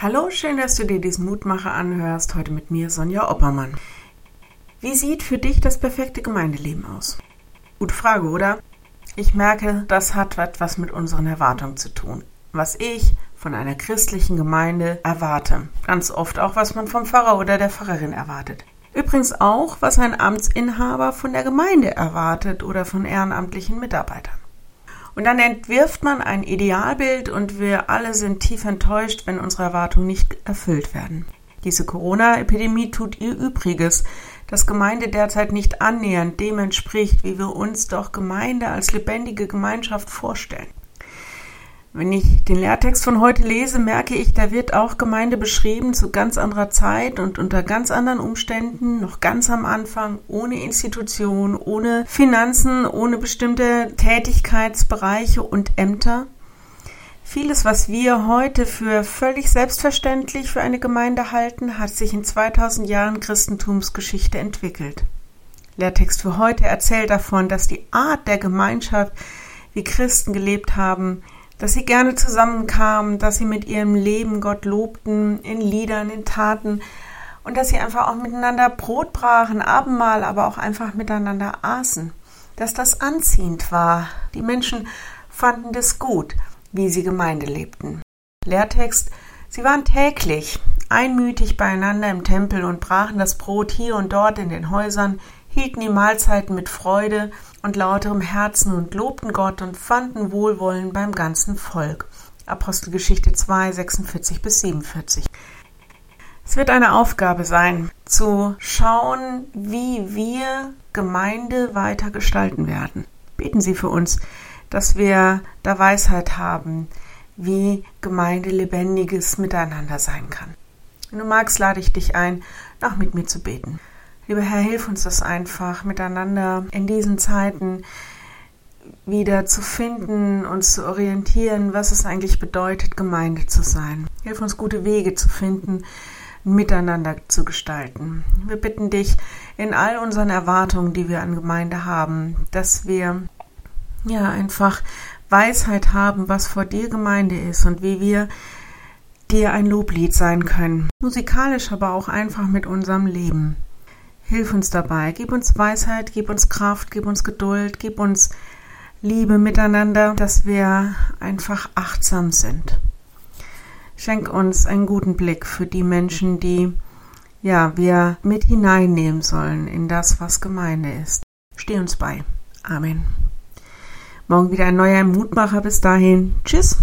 Hallo, schön, dass du dir diesen Mutmacher anhörst. Heute mit mir, Sonja Oppermann. Wie sieht für dich das perfekte Gemeindeleben aus? Gute Frage, oder? Ich merke, das hat etwas mit unseren Erwartungen zu tun. Was ich von einer christlichen Gemeinde erwarte. Ganz oft auch, was man vom Pfarrer oder der Pfarrerin erwartet. Übrigens auch, was ein Amtsinhaber von der Gemeinde erwartet oder von ehrenamtlichen Mitarbeitern. Und dann entwirft man ein Idealbild und wir alle sind tief enttäuscht, wenn unsere Erwartungen nicht erfüllt werden. Diese Corona-Epidemie tut ihr Übriges, dass Gemeinde derzeit nicht annähernd dem entspricht, wie wir uns doch Gemeinde als lebendige Gemeinschaft vorstellen. Wenn ich den Lehrtext von heute lese, merke ich, da wird auch Gemeinde beschrieben zu ganz anderer Zeit und unter ganz anderen Umständen, noch ganz am Anfang, ohne Institution, ohne Finanzen, ohne bestimmte Tätigkeitsbereiche und Ämter. Vieles, was wir heute für völlig selbstverständlich für eine Gemeinde halten, hat sich in 2000 Jahren Christentumsgeschichte entwickelt. Lehrtext für heute erzählt davon, dass die Art der Gemeinschaft, wie Christen gelebt haben, dass sie gerne zusammenkamen, dass sie mit ihrem Leben Gott lobten, in Liedern, in Taten und dass sie einfach auch miteinander Brot brachen, Abendmahl, aber auch einfach miteinander aßen. Dass das anziehend war. Die Menschen fanden das gut, wie sie Gemeinde lebten. Lehrtext Sie waren täglich einmütig beieinander im Tempel und brachen das Brot hier und dort in den Häusern, hielten die Mahlzeiten mit Freude und lauterem Herzen und lobten Gott und fanden Wohlwollen beim ganzen Volk. Apostelgeschichte 2, 46 bis 47. Es wird eine Aufgabe sein, zu schauen, wie wir Gemeinde weiter gestalten werden. Beten Sie für uns, dass wir da Weisheit haben, wie Gemeinde lebendiges Miteinander sein kann. Wenn du magst, lade ich dich ein, noch mit mir zu beten. Lieber Herr, hilf uns das einfach miteinander in diesen Zeiten wieder zu finden, uns zu orientieren, was es eigentlich bedeutet, Gemeinde zu sein. Hilf uns gute Wege zu finden, miteinander zu gestalten. Wir bitten dich in all unseren Erwartungen, die wir an Gemeinde haben, dass wir ja einfach Weisheit haben, was vor dir Gemeinde ist und wie wir dir ein Loblied sein können. Musikalisch, aber auch einfach mit unserem Leben. Hilf uns dabei, gib uns Weisheit, gib uns Kraft, gib uns Geduld, gib uns Liebe miteinander, dass wir einfach achtsam sind. Schenk uns einen guten Blick für die Menschen, die ja, wir mit hineinnehmen sollen in das, was Gemeinde ist. Steh uns bei. Amen. Morgen wieder ein neuer Mutmacher. Bis dahin. Tschüss.